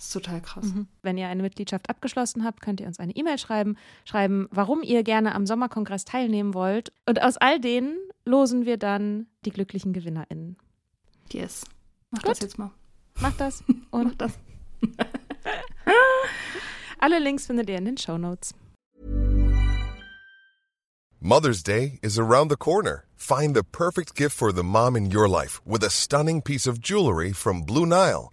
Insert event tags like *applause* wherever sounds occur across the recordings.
Das ist total krass. Mhm. Wenn ihr eine Mitgliedschaft abgeschlossen habt, könnt ihr uns eine E-Mail schreiben, schreiben, warum ihr gerne am Sommerkongress teilnehmen wollt. Und aus all denen losen wir dann die glücklichen GewinnerInnen. Yes. Mach Gut. das jetzt mal. Mach das. *laughs* Und Mach das. *laughs* Alle Links findet ihr in den Show Notes. Mother's Day is around the corner. Find the perfect gift for the mom in your life with a stunning piece of jewelry from Blue Nile.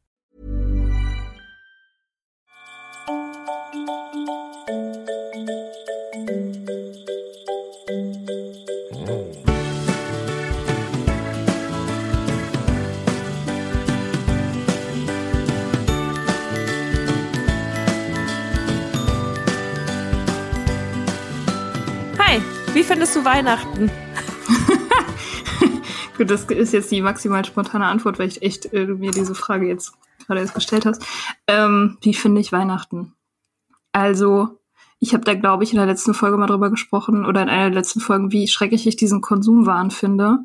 Wie findest du Weihnachten? *laughs* Gut, das ist jetzt die maximal spontane Antwort, weil ich echt äh, mir diese Frage jetzt gerade erst gestellt hast. Ähm, wie finde ich Weihnachten? Also, ich habe da, glaube ich, in der letzten Folge mal drüber gesprochen oder in einer der letzten Folgen, wie schrecklich ich diesen Konsumwahn finde.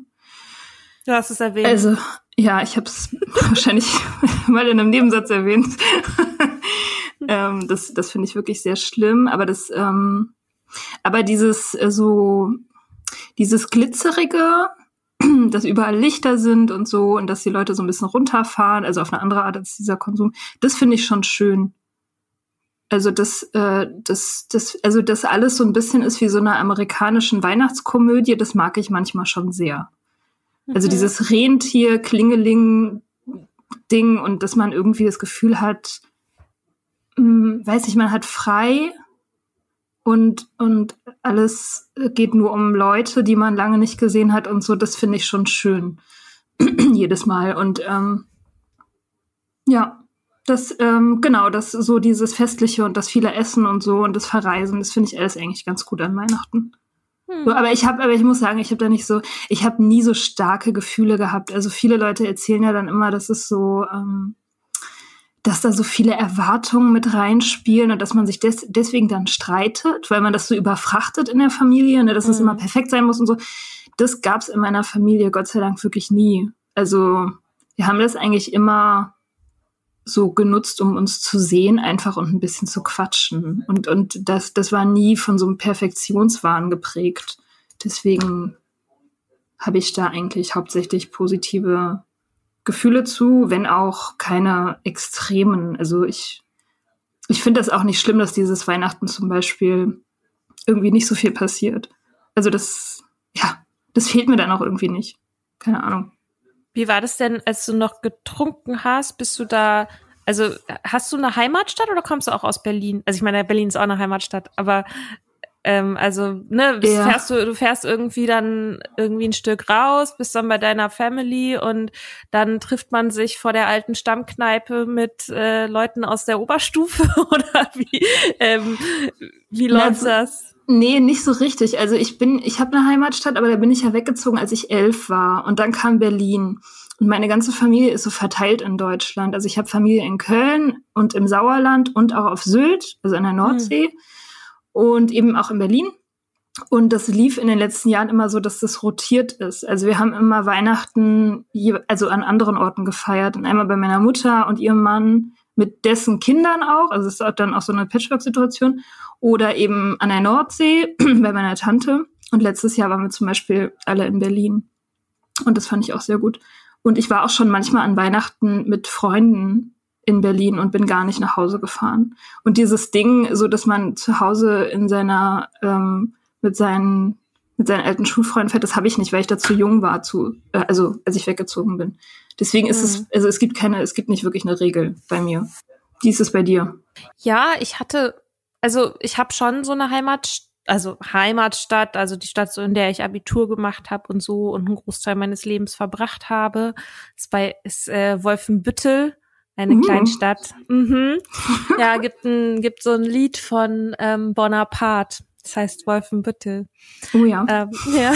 Du hast es erwähnt. Also, ja, ich habe es *laughs* wahrscheinlich *laughs* mal in einem Nebensatz erwähnt. ähm, das das finde ich wirklich sehr schlimm, aber das ähm, aber dieses äh, so, dieses glitzerige, *clears throat* dass überall Lichter sind und so und dass die Leute so ein bisschen runterfahren, also auf eine andere Art als dieser Konsum, das finde ich schon schön. Also das, äh, das, das, also das alles so ein bisschen ist wie so eine amerikanischen Weihnachtskomödie, das mag ich manchmal schon sehr. Also mhm. dieses Rentier, Klingeling Ding und dass man irgendwie das Gefühl hat, mh, hm, weiß ich, man hat frei und, und alles geht nur um Leute, die man lange nicht gesehen hat und so, das finde ich schon schön. *clears throat* Jedes Mal. Und ähm, ja, das, ähm, genau, das so dieses Festliche und das viele Essen und so und das Verreisen, das finde ich alles eigentlich ganz gut an Weihnachten. Hm. So, aber ich habe, aber ich muss sagen, ich habe da nicht so, ich habe nie so starke Gefühle gehabt. Also viele Leute erzählen ja dann immer, dass es so, ähm, dass da so viele Erwartungen mit reinspielen und dass man sich des deswegen dann streitet, weil man das so überfrachtet in der Familie, ne, dass mhm. es immer perfekt sein muss und so. Das gab's in meiner Familie Gott sei Dank wirklich nie. Also wir haben das eigentlich immer so genutzt, um uns zu sehen, einfach und ein bisschen zu quatschen. Und, und das, das war nie von so einem Perfektionswahn geprägt. Deswegen habe ich da eigentlich hauptsächlich positive Gefühle zu, wenn auch keine extremen. Also ich, ich finde das auch nicht schlimm, dass dieses Weihnachten zum Beispiel irgendwie nicht so viel passiert. Also das, ja, das fehlt mir dann auch irgendwie nicht. Keine Ahnung. Wie war das denn, als du noch getrunken hast? Bist du da, also hast du eine Heimatstadt oder kommst du auch aus Berlin? Also ich meine, Berlin ist auch eine Heimatstadt, aber ähm, also, ne, ja. fährst du, du fährst irgendwie dann irgendwie ein Stück raus, bist dann bei deiner Family und dann trifft man sich vor der alten Stammkneipe mit äh, Leuten aus der Oberstufe *laughs* oder wie, ähm, wie läuft das? Nee, nicht so richtig. Also ich bin, ich habe eine Heimatstadt, aber da bin ich ja weggezogen, als ich elf war. Und dann kam Berlin. Und meine ganze Familie ist so verteilt in Deutschland. Also ich habe Familie in Köln und im Sauerland und auch auf Sylt, also an der Nordsee. Mhm. Und eben auch in Berlin. Und das lief in den letzten Jahren immer so, dass das rotiert ist. Also wir haben immer Weihnachten also an anderen Orten gefeiert. Und einmal bei meiner Mutter und ihrem Mann mit dessen Kindern auch. Also es ist dann auch so eine Patchwork-Situation. Oder eben an der Nordsee *clears throat* bei meiner Tante. Und letztes Jahr waren wir zum Beispiel alle in Berlin. Und das fand ich auch sehr gut. Und ich war auch schon manchmal an Weihnachten mit Freunden in Berlin und bin gar nicht nach Hause gefahren. Und dieses Ding, so dass man zu Hause in seiner ähm, mit seinen mit seinen alten Schulfreunden fährt, das habe ich nicht, weil ich da zu jung war, zu, äh, also als ich weggezogen bin. Deswegen ist mhm. es, also es gibt keine, es gibt nicht wirklich eine Regel bei mir. Wie ist es bei dir? Ja, ich hatte, also ich habe schon so eine Heimat, also Heimatstadt, also die Stadt, so in der ich Abitur gemacht habe und so und einen Großteil meines Lebens verbracht habe. Ist bei ist äh, Wolfenbüttel, eine mhm. Kleinstadt. Mhm. Ja, gibt ein gibt so ein Lied von ähm, Bonaparte das heißt Wolfenbüttel. Oh ja. Ähm, ja.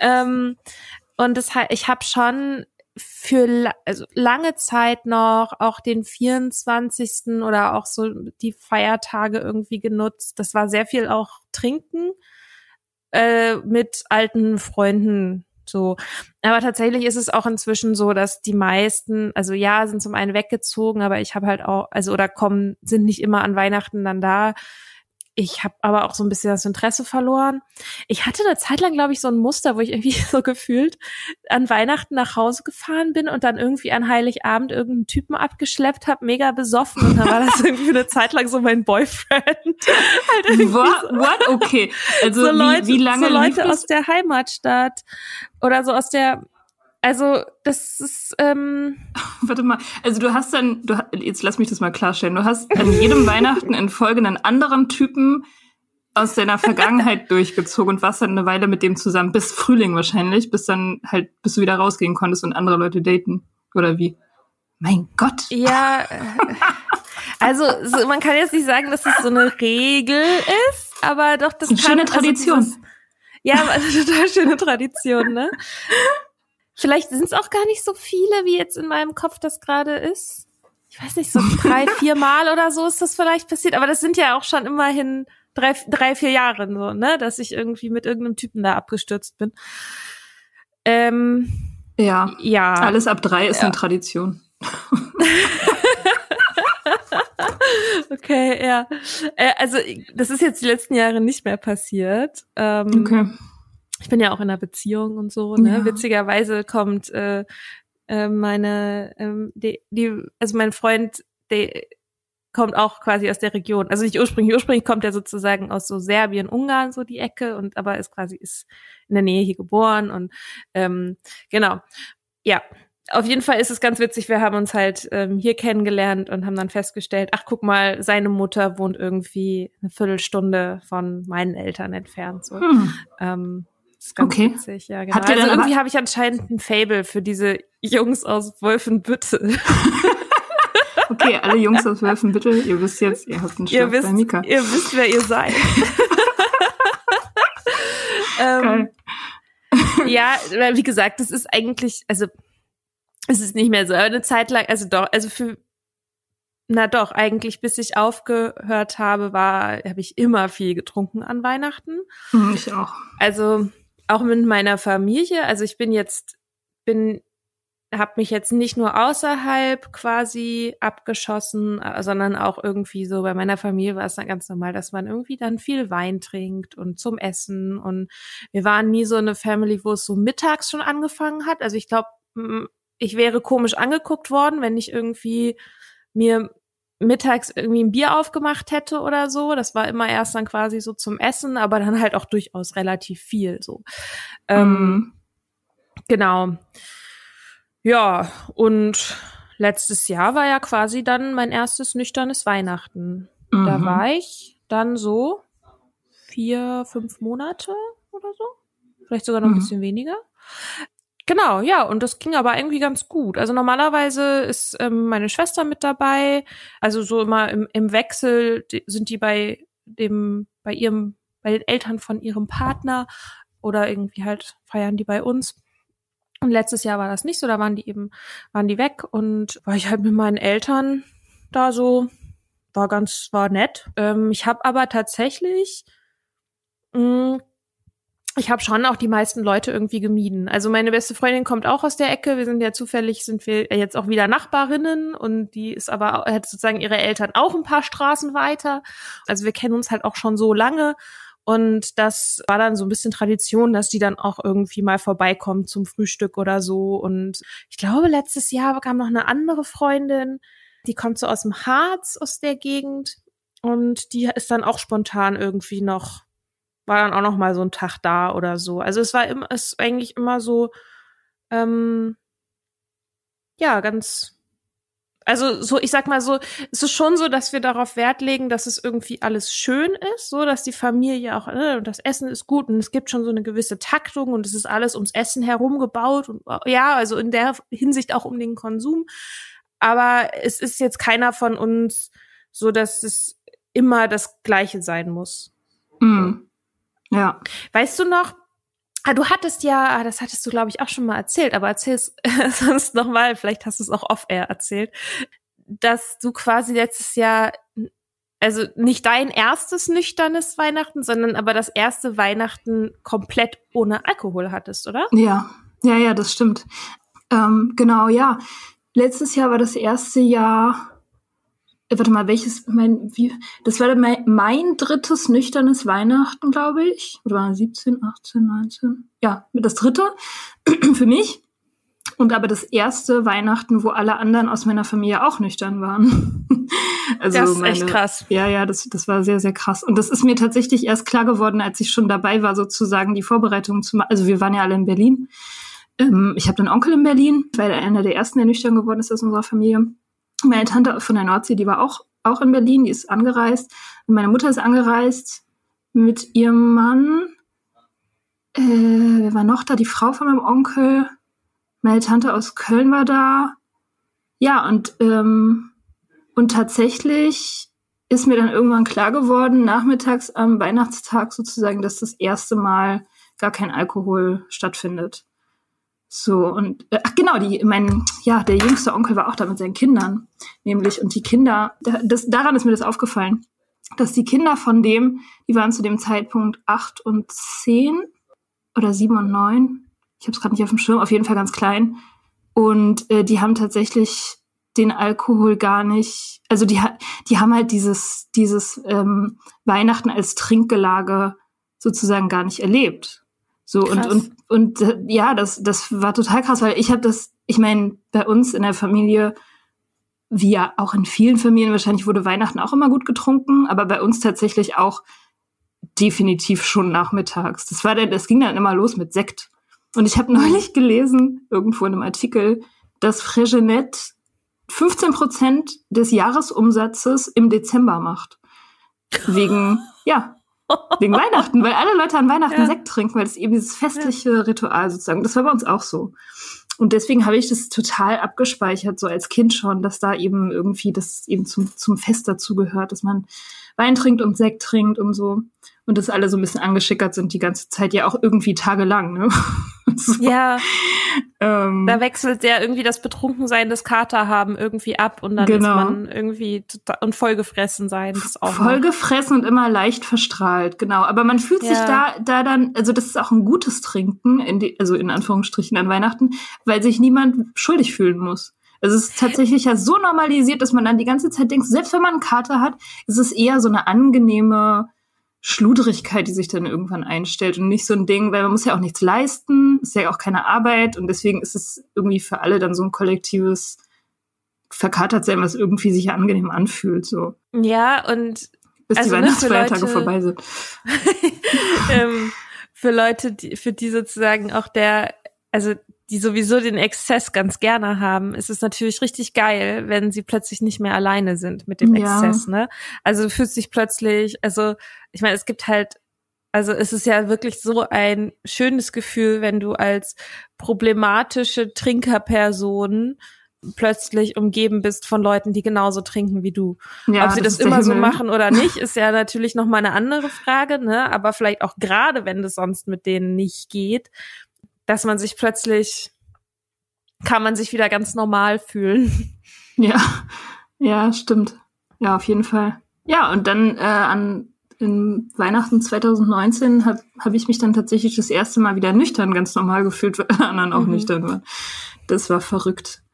*laughs* ähm, und das ich habe schon für also lange Zeit noch auch den 24. oder auch so die Feiertage irgendwie genutzt. Das war sehr viel auch trinken äh, mit alten Freunden so. Aber tatsächlich ist es auch inzwischen so, dass die meisten, also ja, sind zum einen weggezogen, aber ich habe halt auch, also oder kommen, sind nicht immer an Weihnachten dann da. Ich habe aber auch so ein bisschen das Interesse verloren. Ich hatte eine Zeit lang, glaube ich, so ein Muster, wo ich irgendwie *laughs* so gefühlt an Weihnachten nach Hause gefahren bin und dann irgendwie an Heiligabend irgendeinen Typen abgeschleppt habe, mega besoffen. Und dann war das irgendwie eine Zeit lang so mein Boyfriend. *laughs* halt what? So. What? Okay. Also *laughs* so Leute, wie, wie lange so Leute aus der Heimatstadt oder so aus der also, das ist. Ähm *laughs* Warte mal, also du hast dann, du, jetzt lass mich das mal klarstellen, du hast an jedem *laughs* Weihnachten in Folge einen anderen Typen aus deiner Vergangenheit *laughs* durchgezogen und warst dann eine Weile mit dem zusammen, bis Frühling wahrscheinlich, bis dann halt, bis du wieder rausgehen konntest und andere Leute daten. Oder wie? Mein Gott. Ja. Äh, also, so, man kann jetzt nicht sagen, dass es so eine Regel ist, aber doch, das, das ist eine kann, schöne Tradition. Also dieses, ja, also total schöne Tradition, ne? Vielleicht sind es auch gar nicht so viele, wie jetzt in meinem Kopf das gerade ist. Ich weiß nicht, so drei, *laughs* vier Mal oder so ist das vielleicht passiert. Aber das sind ja auch schon immerhin drei, drei, vier Jahre so, ne, dass ich irgendwie mit irgendeinem Typen da abgestürzt bin. Ähm, ja. Ja. Alles ab drei ist ja. eine Tradition. *laughs* okay, ja. Äh, also das ist jetzt die letzten Jahre nicht mehr passiert. Ähm, okay ich bin ja auch in einer Beziehung und so, ne? Ja. Witzigerweise kommt äh, äh, meine, ähm, die, die, also mein Freund, der kommt auch quasi aus der Region. Also nicht ursprünglich, ursprünglich kommt er sozusagen aus so Serbien, Ungarn, so die Ecke, und aber ist quasi ist in der Nähe hier geboren und ähm, genau. Ja, auf jeden Fall ist es ganz witzig. Wir haben uns halt ähm, hier kennengelernt und haben dann festgestellt, ach guck mal, seine Mutter wohnt irgendwie eine Viertelstunde von meinen Eltern entfernt. So. Hm. Ähm, ist ganz okay. witzig, ja, genau. Habt ihr also irgendwie habe ich anscheinend ein Fable für diese Jungs aus Wolfenbüttel. *laughs* okay, alle Jungs aus Wolfenbüttel, ihr wisst jetzt, ihr habt einen wisst, bei Mika. Ihr wisst, wer ihr seid. *laughs* ähm, *laughs* ja, wie gesagt, das ist eigentlich, also es ist nicht mehr so, eine Zeit lang, also doch, also für na doch, eigentlich bis ich aufgehört habe, war, habe ich immer viel getrunken an Weihnachten. Hm, ich auch. Also auch mit meiner Familie. Also ich bin jetzt, bin, habe mich jetzt nicht nur außerhalb quasi abgeschossen, äh, sondern auch irgendwie so bei meiner Familie war es dann ganz normal, dass man irgendwie dann viel Wein trinkt und zum Essen. Und wir waren nie so eine Family, wo es so mittags schon angefangen hat. Also ich glaube, ich wäre komisch angeguckt worden, wenn ich irgendwie mir mittags irgendwie ein Bier aufgemacht hätte oder so. Das war immer erst dann quasi so zum Essen, aber dann halt auch durchaus relativ viel so. Ähm, mhm. Genau. Ja, und letztes Jahr war ja quasi dann mein erstes nüchternes Weihnachten. Mhm. Da war ich dann so vier, fünf Monate oder so. Vielleicht sogar noch mhm. ein bisschen weniger. Genau, ja, und das ging aber irgendwie ganz gut. Also normalerweise ist ähm, meine Schwester mit dabei, also so immer im, im Wechsel sind die bei dem, bei ihrem bei den Eltern von ihrem Partner oder irgendwie halt feiern die bei uns. Und letztes Jahr war das nicht so, da waren die eben, waren die weg und war ich halt mit meinen Eltern da so, war ganz, war nett. Ähm, ich habe aber tatsächlich mh, mm, ich habe schon auch die meisten Leute irgendwie gemieden. Also meine beste Freundin kommt auch aus der Ecke. Wir sind ja zufällig, sind wir jetzt auch wieder Nachbarinnen und die ist aber, hat sozusagen ihre Eltern auch ein paar Straßen weiter. Also wir kennen uns halt auch schon so lange. Und das war dann so ein bisschen Tradition, dass die dann auch irgendwie mal vorbeikommt zum Frühstück oder so. Und ich glaube, letztes Jahr kam noch eine andere Freundin, die kommt so aus dem Harz, aus der Gegend. Und die ist dann auch spontan irgendwie noch war dann auch noch mal so ein Tag da oder so. Also es war immer, es eigentlich immer so, ähm, ja, ganz, also so, ich sag mal so, es ist schon so, dass wir darauf Wert legen, dass es irgendwie alles schön ist, so dass die Familie auch, ne, und das Essen ist gut und es gibt schon so eine gewisse Taktung und es ist alles ums Essen herum gebaut und ja, also in der Hinsicht auch um den Konsum. Aber es ist jetzt keiner von uns so, dass es immer das Gleiche sein muss. Mm. Ja. Weißt du noch, ah, du hattest ja, ah, das hattest du, glaube ich, auch schon mal erzählt, aber erzähl's *laughs* sonst noch mal, vielleicht hast du es auch off-air erzählt, dass du quasi letztes Jahr, also nicht dein erstes nüchternes Weihnachten, sondern aber das erste Weihnachten komplett ohne Alkohol hattest, oder? Ja, ja, ja, das stimmt. Ähm, genau, ja. Letztes Jahr war das erste Jahr, warte mal, welches, mein, wie, das war mein, mein drittes nüchternes Weihnachten, glaube ich. Oder war 17, 18, 19? Ja, das dritte *clears throat* für mich. Und aber das erste Weihnachten, wo alle anderen aus meiner Familie auch nüchtern waren. *laughs* also das ist meine, echt krass. Ja, ja, das, das war sehr, sehr krass. Und das ist mir tatsächlich erst klar geworden, als ich schon dabei war, sozusagen die Vorbereitung zu machen. Also wir waren ja alle in Berlin. Ähm, ich habe einen Onkel in Berlin, weil er einer der ersten, der nüchtern geworden ist aus unserer Familie. Meine Tante von der Nordsee, die war auch, auch in Berlin, die ist angereist. Meine Mutter ist angereist mit ihrem Mann. Äh, wer war noch da? Die Frau von meinem Onkel. Meine Tante aus Köln war da. Ja, und, ähm, und tatsächlich ist mir dann irgendwann klar geworden, nachmittags am Weihnachtstag sozusagen, dass das erste Mal gar kein Alkohol stattfindet. So, und äh, ach genau, die, mein, ja, der jüngste Onkel war auch da mit seinen Kindern, nämlich, und die Kinder, das, daran ist mir das aufgefallen, dass die Kinder von dem, die waren zu dem Zeitpunkt acht und zehn oder sieben und neun, ich habe es gerade nicht auf dem Schirm, auf jeden Fall ganz klein, und äh, die haben tatsächlich den Alkohol gar nicht, also die, die haben halt dieses, dieses ähm, Weihnachten als Trinkgelage sozusagen gar nicht erlebt. So krass. und und und äh, ja, das das war total krass, weil ich habe das, ich meine, bei uns in der Familie wie ja auch in vielen Familien wahrscheinlich wurde Weihnachten auch immer gut getrunken, aber bei uns tatsächlich auch definitiv schon nachmittags. Das war dann, das ging dann immer los mit Sekt. Und ich habe neulich gelesen, irgendwo in einem Artikel, dass Fregenet 15 Prozent des Jahresumsatzes im Dezember macht. Wegen, *laughs* ja, Wegen *laughs* Weihnachten, weil alle Leute an Weihnachten ja. Sekt trinken, weil das eben dieses festliche ja. Ritual sozusagen. Das war bei uns auch so. Und deswegen habe ich das total abgespeichert, so als Kind schon, dass da eben irgendwie das eben zum, zum Fest dazugehört, dass man Wein trinkt und Sekt trinkt und so. Und dass alle so ein bisschen angeschickert sind die ganze Zeit, ja auch irgendwie tagelang, ne? *laughs* so. Ja. Ähm, da wechselt ja irgendwie das Betrunkensein des Kater haben irgendwie ab und dann genau. ist man irgendwie total, und vollgefressen sein. Das auch vollgefressen und immer leicht verstrahlt, genau. Aber man fühlt ja. sich da, da dann, also das ist auch ein gutes Trinken, in die, also in Anführungsstrichen an Weihnachten, weil sich niemand schuldig fühlen muss. Also es ist tatsächlich ja so normalisiert, dass man dann die ganze Zeit denkt, selbst wenn man einen Kater hat, ist es eher so eine angenehme Schludrigkeit, die sich dann irgendwann einstellt und nicht so ein Ding, weil man muss ja auch nichts leisten, ist ja auch keine Arbeit und deswegen ist es irgendwie für alle dann so ein kollektives verkatert sein, was irgendwie sich ja angenehm anfühlt, so. Ja, und bis also, die ne, Weihnachtsfeiertage Leute, vorbei sind. *laughs* ähm, für Leute, die, für die sozusagen auch der, also die sowieso den Exzess ganz gerne haben, ist es natürlich richtig geil, wenn sie plötzlich nicht mehr alleine sind mit dem ja. Exzess, ne? Also du fühlst dich plötzlich, also ich meine, es gibt halt, also es ist ja wirklich so ein schönes Gefühl, wenn du als problematische Trinkerperson plötzlich umgeben bist von Leuten, die genauso trinken wie du. Ja, Ob sie das, das immer so machen oder nicht, *laughs* ist ja natürlich noch mal eine andere Frage, ne? Aber vielleicht auch gerade, wenn das sonst mit denen nicht geht, dass man sich plötzlich kann man sich wieder ganz normal fühlen. *laughs* Ja, ja, stimmt. Ja, auf jeden Fall. Ja, und dann äh, an in Weihnachten 2019 habe hab ich mich dann tatsächlich das erste Mal wieder nüchtern ganz normal gefühlt, weil anderen auch mhm. nüchtern waren. Das war verrückt.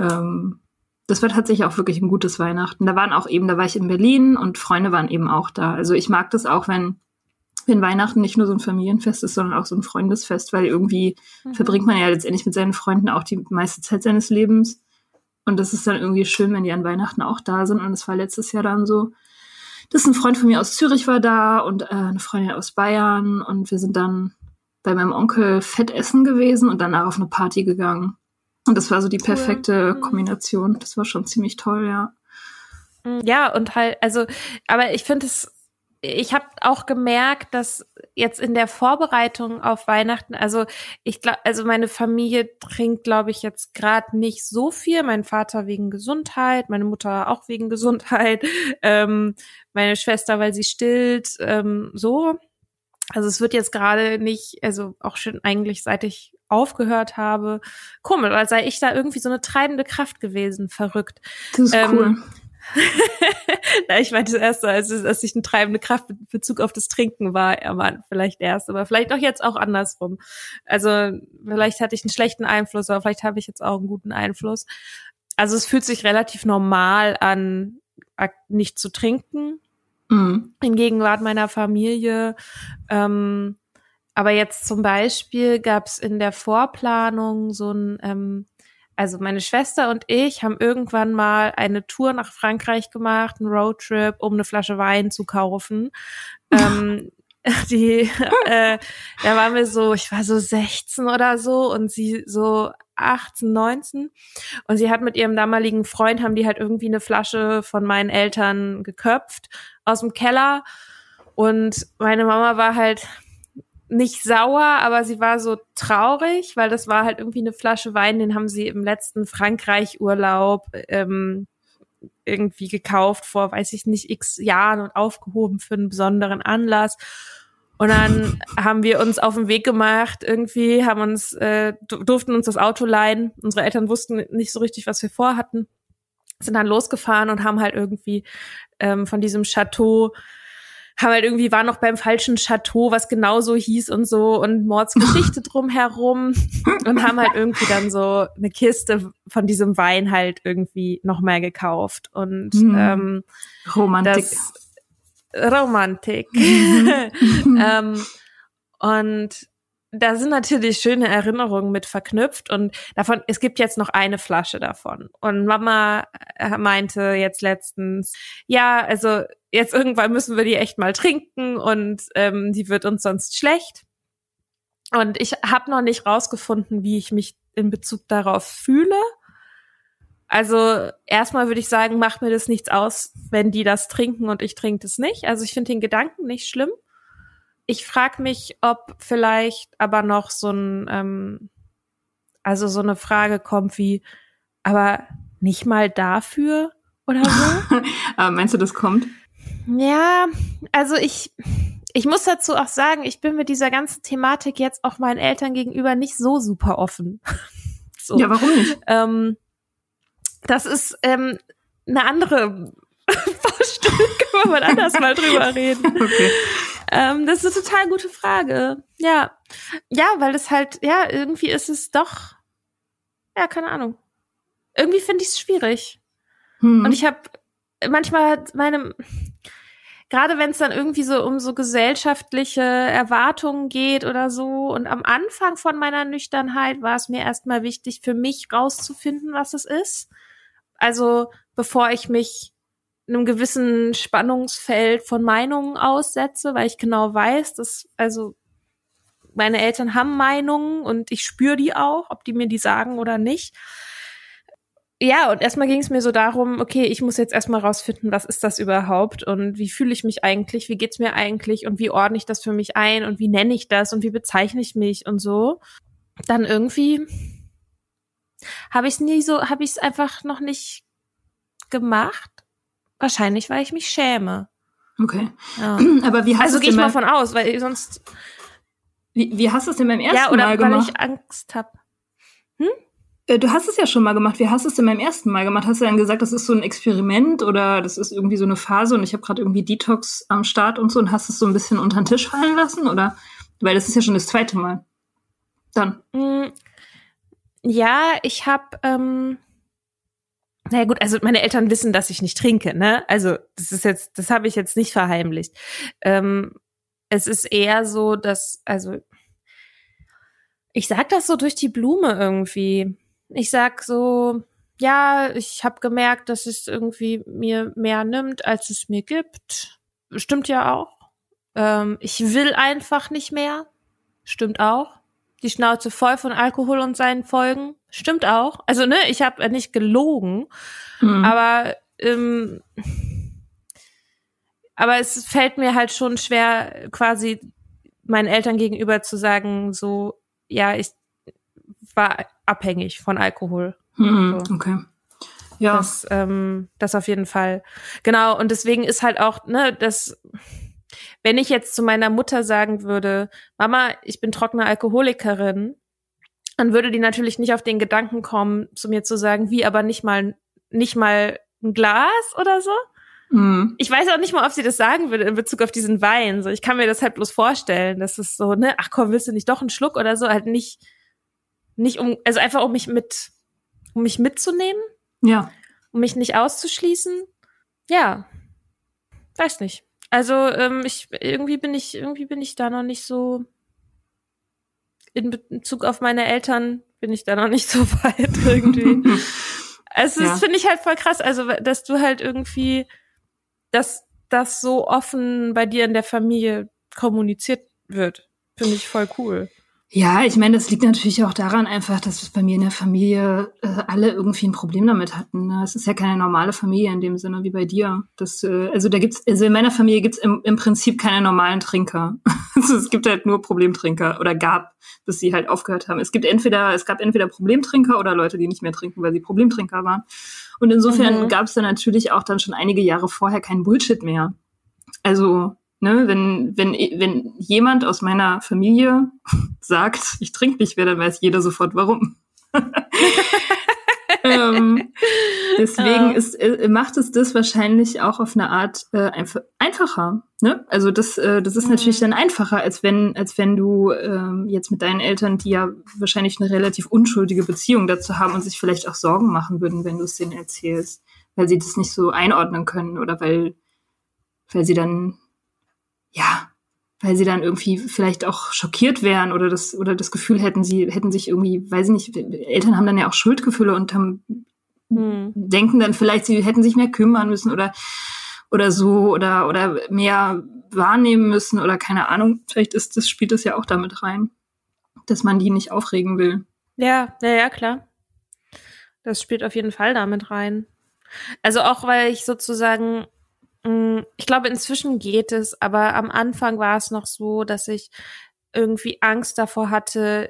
Ähm, das war tatsächlich auch wirklich ein gutes Weihnachten. Da waren auch eben, da war ich in Berlin und Freunde waren eben auch da. Also ich mag das auch, wenn, wenn Weihnachten nicht nur so ein Familienfest ist, sondern auch so ein Freundesfest, weil irgendwie mhm. verbringt man ja letztendlich mit seinen Freunden auch die meiste Zeit seines Lebens. Und das ist dann irgendwie schön, wenn die an Weihnachten auch da sind. Und das war letztes Jahr dann so. Das ist ein Freund von mir aus Zürich war da und äh, eine Freundin aus Bayern. Und wir sind dann bei meinem Onkel fett essen gewesen und danach auf eine Party gegangen. Und das war so die perfekte cool. Kombination. Das war schon ziemlich toll, ja. Mm, ja, und halt, also, aber ich finde es, ich habe auch gemerkt, dass jetzt in der Vorbereitung auf Weihnachten, also ich glaube, also meine Familie trinkt, glaube ich, jetzt gerade nicht so viel. Mein Vater wegen Gesundheit, meine Mutter auch wegen *laughs* Gesundheit, ähm, meine Schwester, weil sie stillt, ähm, so. Also es wird jetzt gerade nicht, also auch schon eigentlich seit ich aufgehört habe. Komisch, als sei ich da irgendwie so eine treibende Kraft gewesen, verrückt. Das ist ähm, cool. *laughs* Na, ich meinte das erste, als, als ich eine treibende Kraft in Bezug auf das Trinken war, man, vielleicht erst, aber vielleicht auch jetzt auch andersrum. Also vielleicht hatte ich einen schlechten Einfluss, aber vielleicht habe ich jetzt auch einen guten Einfluss. Also es fühlt sich relativ normal an, nicht zu trinken. Mhm. In Gegenwart meiner Familie. Ähm, aber jetzt zum Beispiel gab es in der Vorplanung so ein, ähm, also meine Schwester und ich haben irgendwann mal eine Tour nach Frankreich gemacht, einen Roadtrip, um eine Flasche Wein zu kaufen. *laughs* ähm, *laughs* die, äh, da waren wir so, ich war so 16 oder so und sie so 18, 19. Und sie hat mit ihrem damaligen Freund, haben die halt irgendwie eine Flasche von meinen Eltern geköpft aus dem Keller. Und meine Mama war halt nicht sauer, aber sie war so traurig, weil das war halt irgendwie eine Flasche Wein, den haben sie im letzten Frankreich-Urlaub ähm, irgendwie gekauft vor, weiß ich nicht, x Jahren und aufgehoben für einen besonderen Anlass. Und dann *laughs* haben wir uns auf den Weg gemacht, irgendwie haben uns, äh, durften uns das Auto leihen. Unsere Eltern wussten nicht so richtig, was wir vorhatten. Sind dann losgefahren und haben halt irgendwie ähm, von diesem Chateau haben halt irgendwie, waren noch beim falschen Chateau, was genauso hieß und so und Mordsgeschichte *laughs* drumherum und haben halt irgendwie dann so eine Kiste von diesem Wein halt irgendwie nochmal gekauft und mhm. ähm, Romantik. Das, Romantik. Mhm. *laughs* *laughs* ähm, und da sind natürlich schöne Erinnerungen mit verknüpft und davon, es gibt jetzt noch eine Flasche davon. Und Mama äh, meinte jetzt letztens, ja, also jetzt irgendwann müssen wir die echt mal trinken und ähm, die wird uns sonst schlecht. Und ich habe noch nicht rausgefunden, wie ich mich in Bezug darauf fühle. Also erstmal würde ich sagen, macht mir das nichts aus, wenn die das trinken und ich trinke das nicht. Also ich finde den Gedanken nicht schlimm. Ich frage mich, ob vielleicht aber noch so ein, ähm, also so eine Frage kommt wie, aber nicht mal dafür oder so? *laughs* aber meinst du, das kommt? Ja, also ich, ich muss dazu auch sagen, ich bin mit dieser ganzen Thematik jetzt auch meinen Eltern gegenüber nicht so super offen. *laughs* so. Ja, warum nicht? Ähm, das ist ähm, eine andere *laughs* Vorstellung, können wir mal anders mal drüber reden. Okay. Ähm, das ist eine total gute Frage. Ja. Ja, weil es halt, ja, irgendwie ist es doch, ja, keine Ahnung. Irgendwie finde ich es schwierig. Hm. Und ich habe manchmal meine, gerade wenn es dann irgendwie so um so gesellschaftliche Erwartungen geht oder so. Und am Anfang von meiner Nüchternheit war es mir erstmal wichtig, für mich rauszufinden, was es ist. Also bevor ich mich einem gewissen Spannungsfeld von Meinungen aussetze, weil ich genau weiß, dass also meine Eltern haben Meinungen und ich spüre die auch, ob die mir die sagen oder nicht ja, und erstmal ging es mir so darum, okay, ich muss jetzt erstmal rausfinden, was ist das überhaupt und wie fühle ich mich eigentlich, wie geht's mir eigentlich und wie ordne ich das für mich ein und wie nenne ich das und wie bezeichne ich mich und so. Dann irgendwie habe ich nie so, habe ich es einfach noch nicht gemacht. Wahrscheinlich, weil ich mich schäme. Okay. Ja. *clears throat* Aber wie hast Also gehe ich mal von aus, weil sonst wie, wie hast du es denn beim ersten ja oder Mal weil gemacht? ich Angst habe. Äh, Du hast es ja schon mal gemacht. Wie hast du es denn beim ersten Mal gemacht? Hast du dann gesagt, das ist so ein Experiment oder das ist irgendwie so eine Phase und ich habe gerade irgendwie Detox am Start und so und hast es so ein bisschen unter den Tisch fallen lassen? Oder? Weil das ist ja schon das zweite Mal. Dann. Mm, Ja, ich habe, ähm, naja gut, also meine Eltern wissen, dass ich nicht trinke, ne? Also das ist jetzt, das habe ich jetzt nicht verheimlicht. Ähm, es ist eher so, dass, also ich sag das so durch die Blume irgendwie. Ich sag so, ja, ich habe gemerkt, dass es irgendwie mir mehr nimmt, als es mir gibt. Stimmt ja auch. Ähm, ich will einfach nicht mehr. Stimmt auch die Schnauze voll von Alkohol und seinen Folgen. Stimmt auch. Also, ne, ich habe nicht gelogen, Mhm. aber ähm, aber es fällt mir halt schon schwer, quasi meinen Eltern gegenüber zu sagen, so, ja, ich war abhängig von Alkohol. Mhm. so. Okay. Ja. Das, ähm, das auf jeden Fall. Genau, und deswegen ist halt auch, ne, das, wenn ich jetzt zu meiner Mutter sagen würde, Mama, ich bin trockene Alkoholikerin, dann würde die natürlich nicht auf den Gedanken kommen, zu mir zu sagen, wie, aber nicht mal, nicht mal ein Glas oder so. Mhm. Ich weiß auch nicht mal, ob sie das sagen würde in Bezug auf diesen Wein. So, ich kann mir das halt bloß vorstellen, dass es so, ne, ach komm, willst du nicht doch einen Schluck oder so, halt nicht, nicht um, also einfach um mich mit, um mich mitzunehmen Ja. um mich nicht auszuschließen. Ja, weiß nicht. Also ähm, ich irgendwie bin ich irgendwie bin ich da noch nicht so in Bezug auf meine Eltern bin ich da noch nicht so *laughs* weit irgendwie. *laughs* Also Ja. das finde ich halt voll krass, also dass du halt irgendwie dass das so offen bei dir in der Familie kommuniziert wird, finde ich voll cool. Ja, ich meine, das liegt natürlich auch daran einfach, dass bei mir in der Familie äh, alle irgendwie ein Problem damit hatten. Ne? Es ist ja keine normale Familie in dem Sinne wie bei dir. Das, äh, also da gibt's, also in meiner Familie gibt's im, im Prinzip keine normalen Trinker. *laughs* also es gibt halt nur Problemtrinker oder gab, bis sie halt aufgehört haben. Es gibt entweder, es gab entweder Problemtrinker oder Leute, die nicht mehr trinken, weil sie Problemtrinker waren. Und insofern Mhm. gab's da natürlich auch dann schon einige Jahre vorher keinen Bullshit mehr. Also ne, wenn, wenn, wenn jemand aus meiner Familie *laughs* sagt, ich trinke nicht mehr, dann weiß jeder sofort warum. *laughs* ähm, deswegen Ja. ist, äh, macht es das wahrscheinlich auch auf eine Art äh, einf einfacher. Ne? Also das, äh, das ist Mhm. natürlich dann einfacher, als wenn, als wenn du ähm, jetzt mit deinen Eltern, die ja wahrscheinlich eine relativ unschuldige Beziehung dazu haben und sich vielleicht auch Sorgen machen würden, wenn du es denen erzählst, weil sie das nicht so einordnen können oder weil, weil sie dann ja, weil sie dann irgendwie vielleicht auch schockiert wären oder das oder das Gefühl hätten, sie hätten sich irgendwie, weiß ich nicht, Eltern haben dann ja auch Schuldgefühle und haben Hm. denken dann vielleicht, sie hätten sich mehr kümmern müssen oder oder so oder oder mehr wahrnehmen müssen oder keine Ahnung. Vielleicht ist das spielt das ja auch damit rein, dass man die nicht aufregen will. Ja, ja, ja, klar. Das spielt auf jeden Fall damit rein. Also auch, weil ich sozusagen, ich glaube, inzwischen geht es, aber am Anfang war es noch so, dass ich irgendwie Angst davor hatte,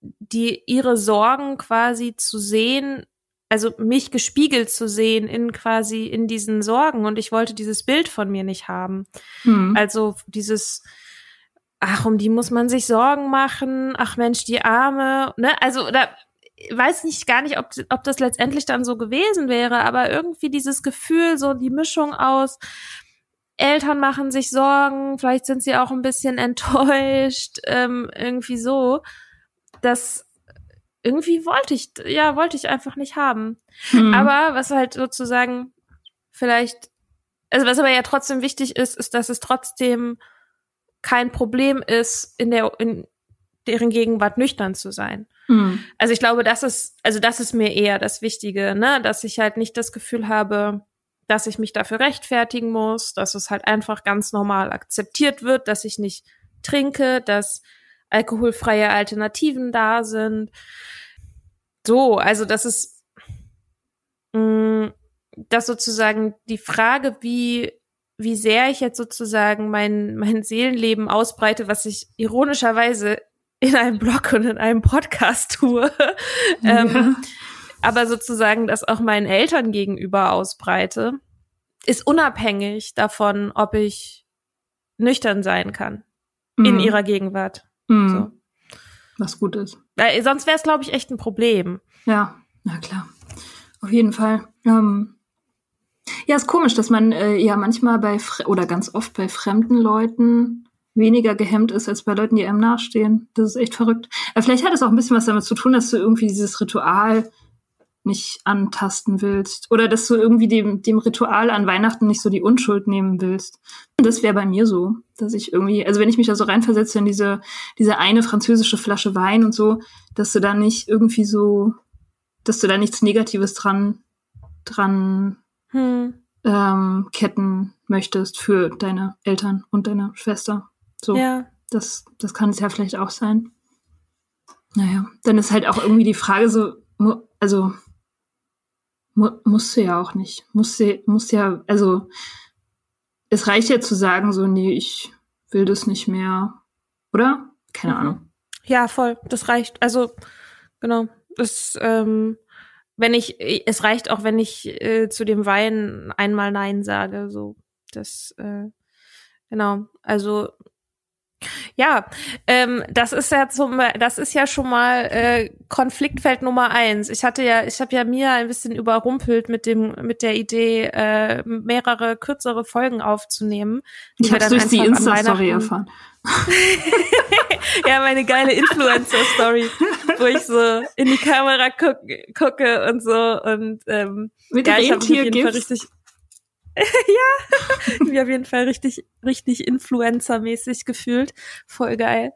die ihre Sorgen quasi zu sehen, also mich gespiegelt zu sehen in quasi in diesen Sorgen und ich wollte dieses Bild von mir nicht haben. Hm. Also dieses, ach, um die muss man sich Sorgen machen, ach Mensch, die Arme, ne? Also, oder weiß nicht gar nicht, ob, ob das letztendlich dann so gewesen wäre, aber irgendwie dieses Gefühl, so die Mischung aus Eltern machen sich Sorgen, vielleicht sind sie auch ein bisschen *laughs* enttäuscht, ähm, irgendwie so, das irgendwie wollte ich, ja, wollte ich einfach nicht haben. Hm. Aber was halt sozusagen vielleicht, also was aber ja trotzdem wichtig ist, ist, dass es trotzdem kein Problem ist, in der, in deren Gegenwart nüchtern zu sein. Hm. Also ich glaube, das ist, also das ist mir eher das Wichtige, ne, dass ich halt nicht das Gefühl habe, dass ich mich dafür rechtfertigen muss, dass es halt einfach ganz normal akzeptiert wird, dass ich nicht trinke, dass alkoholfreie Alternativen da sind. So, also das ist, mh, dass sozusagen die Frage, wie, wie sehr ich jetzt sozusagen mein, mein Seelenleben ausbreite, was ich ironischerweise in einem Blog und in einem Podcast tue. *laughs* ähm, ja. Aber sozusagen das auch meinen Eltern gegenüber ausbreite, ist unabhängig davon, ob ich nüchtern sein kann mhm. in ihrer Gegenwart. Mhm. So. Was gut ist. Weil sonst wäre es, glaube ich, echt ein Problem. Ja, na klar. Auf jeden Fall. Ähm, ja, ist komisch, dass man äh, ja manchmal bei oder ganz oft bei fremden Leuten weniger gehemmt ist als bei Leuten, die einem nachstehen. Das ist echt verrückt. Aber vielleicht hat es auch ein bisschen was damit zu tun, dass du irgendwie dieses Ritual nicht antasten willst oder dass du irgendwie dem, dem Ritual an Weihnachten nicht so die Unschuld nehmen willst. Das wäre bei mir so, dass ich irgendwie, also wenn ich mich da so reinversetze in diese, diese eine französische Flasche Wein und so, dass du da nicht irgendwie so, dass du da nichts Negatives dran, dran hm. ähm, ketten möchtest für deine Eltern und deine Schwester. So, ja. das, das kann es ja vielleicht auch sein. Naja, dann ist halt auch irgendwie die Frage so, also mu musst du ja auch nicht. Musst du, musst ja, also es reicht ja zu sagen, so, nee, ich will das nicht mehr. Oder? Keine mhm. Ahnung. Ja, voll. Das reicht. Also, genau. Das, ähm, wenn ich, es reicht auch, wenn ich äh, zu dem Wein einmal Nein sage. So, das, äh, genau. Also ja, ähm, das ist ja zum, das ist ja schon mal äh, Konfliktfeld Nummer eins. Ich hatte ja, ich habe ja mir ein bisschen überrumpelt mit dem, mit der Idee, äh, mehrere kürzere Folgen aufzunehmen. Ich habe durch die Insta-Story erfahren. *laughs* ja, meine geile Influencer-Story, wo ich so in die Kamera guck, gucke und so und ähm, mit ja, ich habe mich auf jeden Fall richtig *laughs* ja, *laughs* mir auf jeden Fall richtig, richtig Influencer-mäßig gefühlt. Voll geil.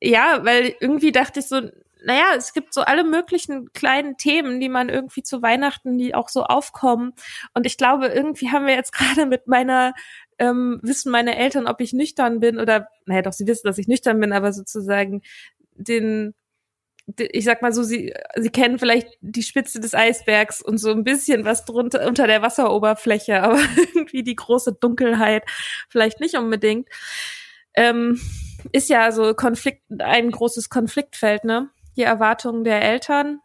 Ja, weil irgendwie dachte ich so, naja, es gibt so alle möglichen kleinen Themen, die man irgendwie zu Weihnachten, die auch so aufkommen. Und ich glaube, irgendwie haben wir jetzt *laughs* gerade mit meiner, ähm, wissen meine Eltern, ob ich nüchtern bin oder, naja, doch, sie wissen, dass ich nüchtern bin, aber sozusagen den ich sag mal so, sie, sie kennen vielleicht die Spitze des Eisbergs und so ein bisschen was drunter unter der Wasseroberfläche, *laughs* aber irgendwie die große Dunkelheit vielleicht nicht unbedingt. Ähm, ist ja so Konflikt, ein großes Konfliktfeld, ne? Die Erwartungen der Eltern,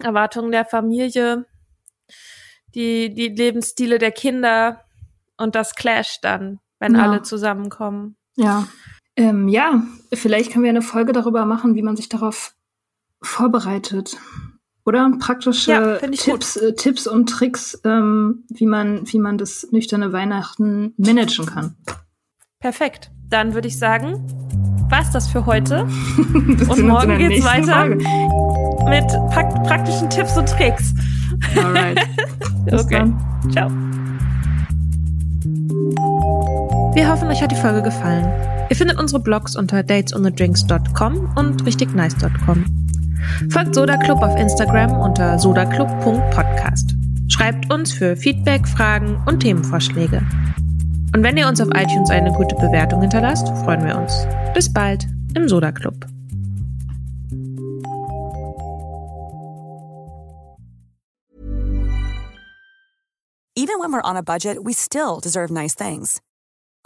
Erwartungen der Familie, die, die Lebensstile der Kinder und das Clash dann, wenn ja. alle zusammenkommen. Ja. Ähm, ja, vielleicht können wir eine Folge darüber machen, wie man sich darauf vorbereitet. Oder praktische ja, Tipps, äh, Tipps und Tricks, ähm, wie man, wie man das nüchterne Weihnachten managen kann. Perfekt. Dann würde ich sagen, war's das für heute. *laughs* und morgen geht's weiter Folge. mit pra praktischen Tipps und Tricks. Alright. *laughs* okay. Dann. Ciao. Wir hoffen, euch hat die Folge gefallen. Ihr findet unsere Blogs unter datesonthedrinks.com und richtignice.com. Folgt Soda Club auf Instagram unter sodaclub.podcast. Schreibt uns für Feedback, Fragen und Themenvorschläge. Und wenn ihr uns auf iTunes eine gute Bewertung hinterlasst, freuen wir uns. Bis bald im Soda Club. Even when we're on a budget, we still deserve nice things.